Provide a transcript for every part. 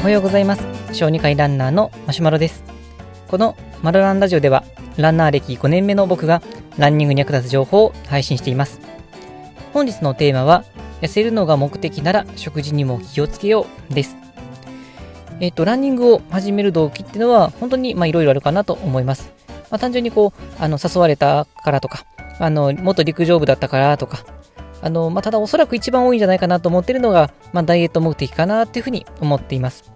おはようございます。小児科医ランナーのマシュマロです。このマロランラジオではランナー歴5年目の僕がランニングに役立つ情報を配信しています。本日のテーマは痩せるのが目的なら食事にも気をつけようです。えっ、とランニングを始める動機っていうのは本当にまあいろいろあるかなと思います。まあ、単純にこうあの誘われたからとかあの元陸上部だったからとかあの、まあ、ただおそらく一番多いんじゃないかなと思ってるのが、まあ、ダイエット目的かなっていうふうに思っています。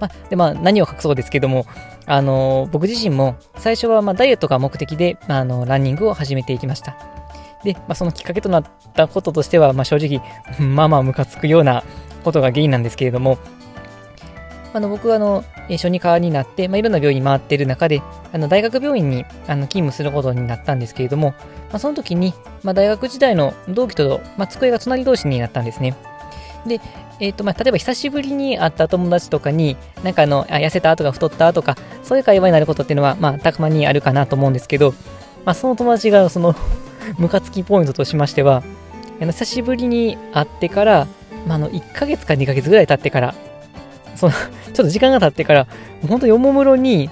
まあ、で、まあ、何を隠そうですけども、あの、僕自身も最初はまダイエットが目的で、あの、ランニングを始めていきました。で、まあ、そのきっかけとなったこととしては、ま、正直、まあまあムカつくようなことが原因なんですけれども、あの僕はあの小児科になって、まあ、いろんな病院回ってる中で、あの大学病院にあの勤務することになったんですけれども、まあ、その時に、まあ、大学時代の同期と、まあ、机が隣同士になったんですね。で、えーとまあ、例えば久しぶりに会った友達とかに、なんかあのあ痩せたとか太ったとか、そういう会話になることっていうのは、まあ、たまにあるかなと思うんですけど、まあ、その友達がその ムカつきポイントとしましては、あの久しぶりに会ってから、まあ、あの1ヶ月か2ヶ月ぐらい経ってから、その ちょっと時間が経ってから、本当におもむろに、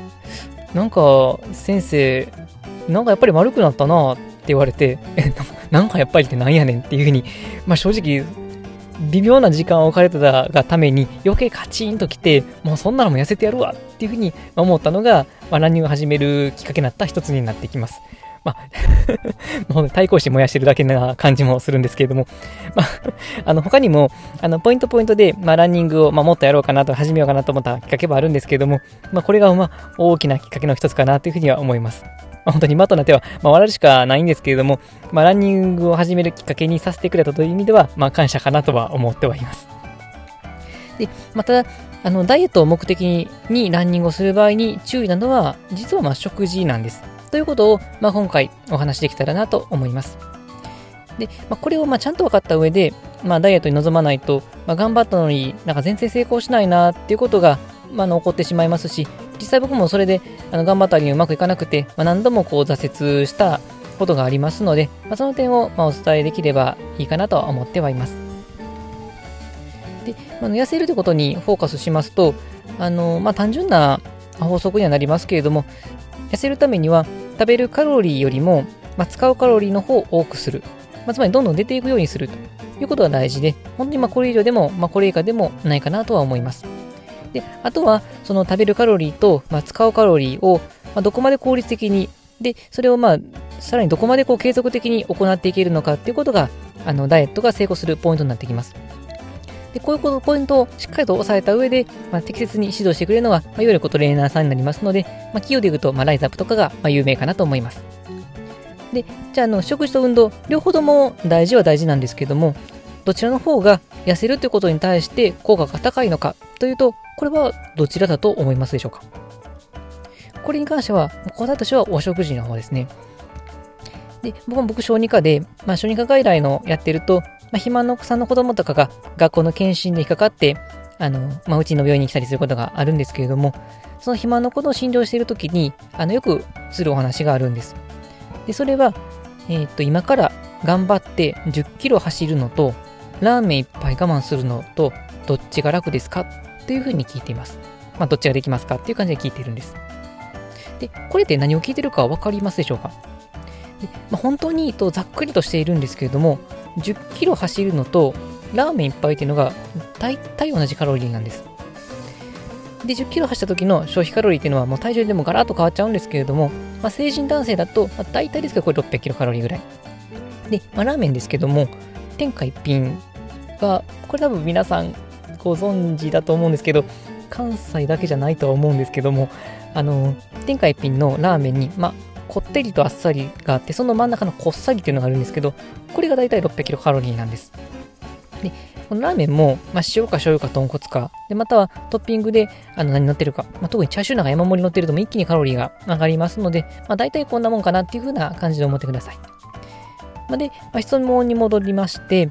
なんか、先生、なんかやっぱり丸くなったなって言われて、え、なんかやっぱりってなんやねんっていうふうに、まあ正直、微妙な時間を置かれてたがために余計カチンときて、もうそんなのも痩せてやるわっていうふうに思ったのが、まあ、ランニングを始めるきっかけになった一つになってきます。まあ もう対抗心燃やしてるだけな感じもするんですけれども、まあ、あの他にも、あのポイントポイントで、まあ、ランニングを、まあ、もっとやろうかなと、始めようかなと思ったきっかけはあるんですけれども、まあ、これが、まあ、大きなきっかけの一つかなというふうには思います。まあ、本当に今となっては、まあ、笑うしかないんですけれども、まあ、ランニングを始めるきっかけにさせてくれたという意味では、まあ、感謝かなとは思ってはいます。で、また、あのダイエットを目的にランニングをする場合に注意なのは、実はま食事なんです。ということを、まあ、今回お話できたらなと思います。で、まあ、これをまちゃんと分かった上で、まあ、ダイエットに臨まないと、まあ、頑張ったのになんか全然成功しないなっていうことが、まあ、起こってしまいますし、実際僕もそれであの頑張ったりうまくいかなくて、まあ、何度もこう挫折したことがありますので、まあ、その点をまお伝えできればいいかなとは思ってはいます。で、あ痩せるということにフォーカスしますと、あのまあ、単純な法則にはなりますけれども、痩せるためには食べるカロリーよりも、まあ、使うカロリーの方を多くする。まあ、つまりどんどん出ていくようにするということが大事で、本当にまこれ以上でも、ま、これ以下でもないかなとは思います。で、あとは、その食べるカロリーと、ま、使うカロリーを、ま、どこまで効率的に、で、それをまあ、さらにどこまでこう継続的に行っていけるのかっていうことが、あの、ダイエットが成功するポイントになってきます。で、こういうポイントをしっかりと押さえた上で、まあ、適切に指導してくれるのが、まあ、いわゆるトレーナーさんになりますので、まあ、企業で言うと、まあ、ライズアップとかが、まあ、有名かなと思います。で、じゃあ、あの、食事と運動、両方とも大事は大事なんですけども、どちらの方が痩せるということに対して効果が高いのかというと、これはどちらだと思いますでしょうか？これに関しては、答えとしてはお食事の方ですね。で、僕も僕小児科で、まあ、小児科外来のやってると、まあ、肥満のお子さんの子供とかが学校の検診で引っかかって、あの、まあ、うちの病院に来たりすることがあるんですけれども、その肥満の子の診療しているときに、あの、よくするお話があるんです。で、それは、えー、っと、今から頑張って10キロ走るのと、ラーメン一杯我慢するのと、どっちが楽ですか？っていうふうに聞いています。まあ、どっちができますか？っていう感じで聞いているんです。で、これって何を聞いてるかわかりますでしょうか、まあ、本当にとざっくりとしているんですけれども、10キロ走るのとラーメン1杯っていうのが大体同じカロリーなんです。で、10キロ走った時の消費カロリーっていうのはもう体重でもガラッと変わっちゃうんですけれども、まあ、成人男性だと、まあ、大体ですけどこれ600キロカロリーぐらい。で、まあ、ラーメンですけども、天下一品が、これ多分皆さんご存知だと思うんですけど、関西だけじゃないとは思うんですけども、あの、天下一品のラーメンに、まあ、こってりとあっさりがあって、その真ん中のこっさりっていうのがあるんですけど、これがだいたい600キロカロリーなんです。で、このラーメンも、まあ、塩か醤油か豚骨か、で、またはトッピングであの何乗ってるか、まあ、特にチャーシューなんか山盛り乗ってるとも一気にカロリーが上がりますので、まあ、大体こんなもんかなっていう風な感じで思ってください。まあ、で、まあ、質問に戻りまして、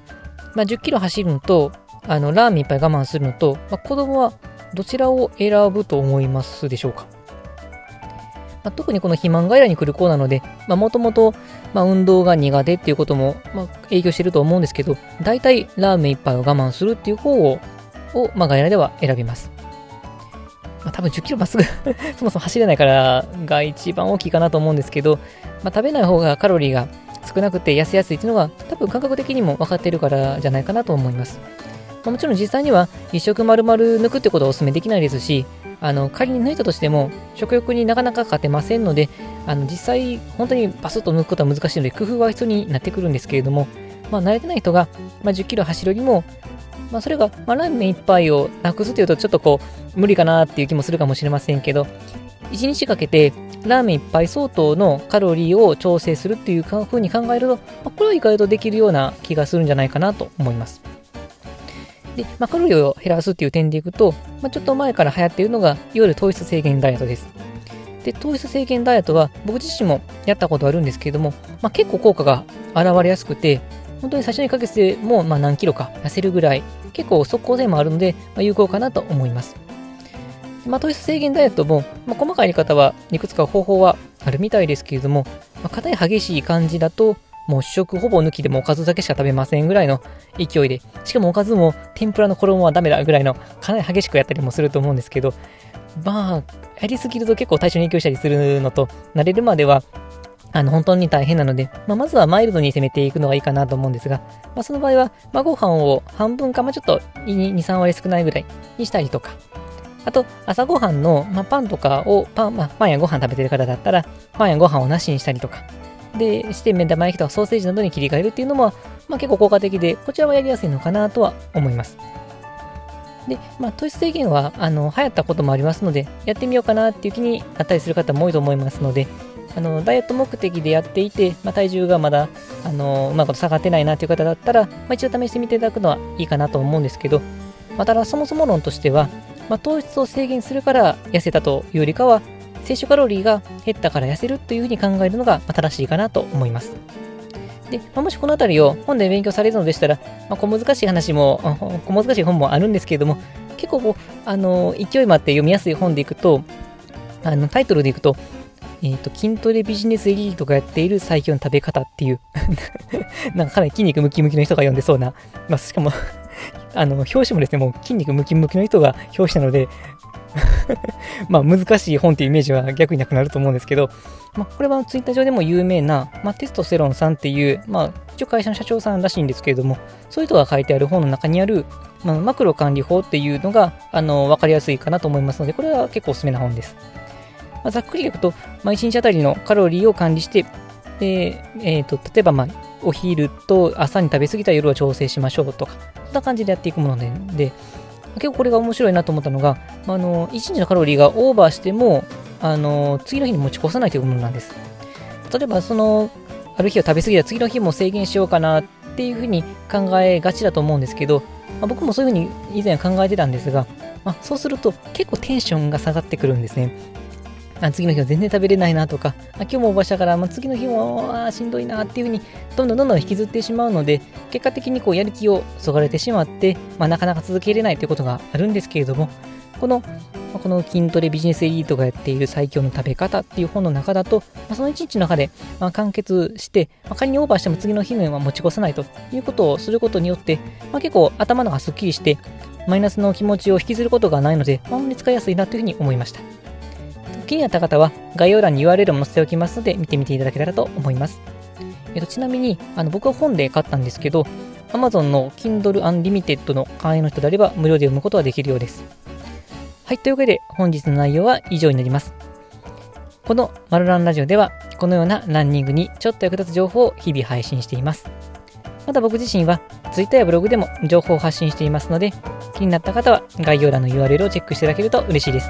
まあ、10キロ走るのと、あのラーメンいっぱい我慢するのと、まあ、子供はどちらを選ぶと思いますでしょうか？まあ、特にこの肥満外来に来る子なので、もともと運動が苦手っていうことも、まあ、影響してると思うんですけど、大体ラーメン一杯を我慢するっていう方を、をまあ、外来では選びます。まあ、多分10キロまっすぐそもそも走れないからが一番大きいかなと思うんですけど、まあ、食べない方がカロリーが少なくて痩せやすいっていうのが多分感覚的にも分かっているからじゃないかなと思います。まあ、もちろん実際には一食丸々抜くってことはお勧めできないですし、あの仮に抜いたとしても食欲になかなか勝てませんので、あの実際本当にバスッと抜くことは難しいので工夫は必要になってくるんですけれども、まあ、慣れてない人が、まあ、10キロ走るよりも、まあ、それが、まあ、ラーメン1杯をなくすというとちょっとこう無理かなっていう気もするかもしれませんけど1日かけてラーメン1杯相当のカロリーを調整するっていう風に考えると、まあ、これは意外とできるような気がするんじゃないかなと思います。で、まあ、カロリーを減らすっていう点でいくと、まあ、ちょっと前から流行っているのが、いわゆる糖質制限ダイエットです。で、糖質制限ダイエットは僕自身もやったことあるんですけれども、まあ、結構効果が現れやすくて、本当に最初にかけてもまあ何キロか痩せるぐらい、結構速攻性もあるので、まあ、有効かなと思います。まあ、糖質制限ダイエットも、まあ、細かいやり方はいくつか方法はあるみたいですけれども、まあ、硬い激しい感じだと、もう主食ほぼ抜きでもおかずだけしか食べませんぐらいの勢いで、しかもおかずも天ぷらの衣はダメだぐらいのかなり激しくやったりもすると思うんですけど、まあ、やりすぎると結構体調に影響したりするのと、慣れるまでは、あの、本当に大変なので、まあ、まずはマイルドに攻めていくのがいいかなと思うんですが、まあ、その場合は、まあ、ご飯を半分か、まあ、ちょっと2、3割少ないぐらいにしたりとか、あと、朝ごはんの、まあ、パンとかを、パン、まあ、パンやご飯食べてる方だったら、パンやご飯をなしにしたりとか、で、して目玉焼きとかソーセージなどに切り替えるっていうのも、まあ、結構効果的で、こちらはやりやすいのかなとは思います。で、まあ、糖質制限は、あの、流行ったこともありますので、やってみようかなっていう気になったりする方も多いと思いますので、あの、ダイエット目的でやっていて、まあ、体重がまだ、あの、うまく下がってないなっていう方だったら、まあ、一度試してみていただくのはいいかなと思うんですけど、まあ、ただそもそも論としては、まあ、糖質を制限するから痩せたというよりかは、摂取カロリーが減ったから痩せるというふうに考えるのが正しいかなと思います。で、まあ、もしこのあたりを本で勉強されるのでしたら、まあ、小難しい話も、小難しい本もあるんですけれども、結構こう、あの、勢いもあって読みやすい本でいくと、あの、タイトルでいくと、えっ、ー、と、筋トレビジネスエリートがやっている最強の食べ方っていう なんかかなり筋肉ムキムキの人が読んでそうな、まあ、しかも あの、表紙もですね、もう筋肉ムキムキの人が表紙なので、まあ難しい本っていうイメージは逆になくなると思うんですけど、まあこれはツイッター上でも有名な、まあ、テストステロンさんっていう、まあ一応会社の社長さんらしいんですけれども、そういう人が書いてある本の中にある、まあ、マクロ管理法っていうのが、あの、わかりやすいかなと思いますので、これは結構おすすめな本です。まあ、ざっくり言うと、まあ、1日あたりのカロリーを管理して、で、え、ー、と、例えば、まあ、お昼と朝に食べ過ぎた夜は調整しましょうとか、そんな感じでやっていくもので、で結構これが面白いなと思ったのが、まあの、1日のカロリーがオーバーしても、あの、次の日に持ち越さないというものなんです。例えば、その、ある日を食べ過ぎた次の日も制限しようかなっていうふうに考えがちだと思うんですけど、まあ、僕もそういうふうに以前考えてたんですが、まあ、そうすると結構テンションが下がってくるんですね。あ次の日は全然食べれないなとか、あ今日もオーバーしたから、まあ、次の日もあしんどいなっていうふうに、どんどんどんどん引きずってしまうので、結果的にこうやる気をそがれてしまって、まあ、なかなか続けれないということがあるんですけれども、この、この筋トレビジネスエリートがやっている最強の食べ方っていう本の中だと、まあ、その一日の中で、まあ、完結して、まあ、仮にオーバーしても次の日のは持ち越さないということをすることによって、まあ、結構頭のがすっきりして、マイナスの気持ちを引きずることがないので、まあ、に使いやすいなというふうに思いました。気になった方は概要欄に URL も載せておきますので見てみていただけたらと思います。えっと、ちなみに、あの僕は本で買ったんですけど、Amazon の Kindle Unlimited の会員の人であれば無料で読むことができるようです。はい、というわけで本日の内容は以上になります。このマルランラジオでは、このようなランニングにちょっと役立つ情報を日々配信しています。また僕自身は Twitter やブログでも情報を発信していますので、気になった方は概要欄の URL をチェックしていただけると嬉しいです。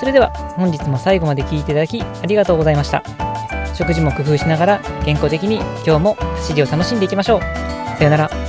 それでは本日も最後まで聴いていただきありがとうございました。食事も工夫しながら健康的に今日も走りを楽しんでいきましょう。さよなら。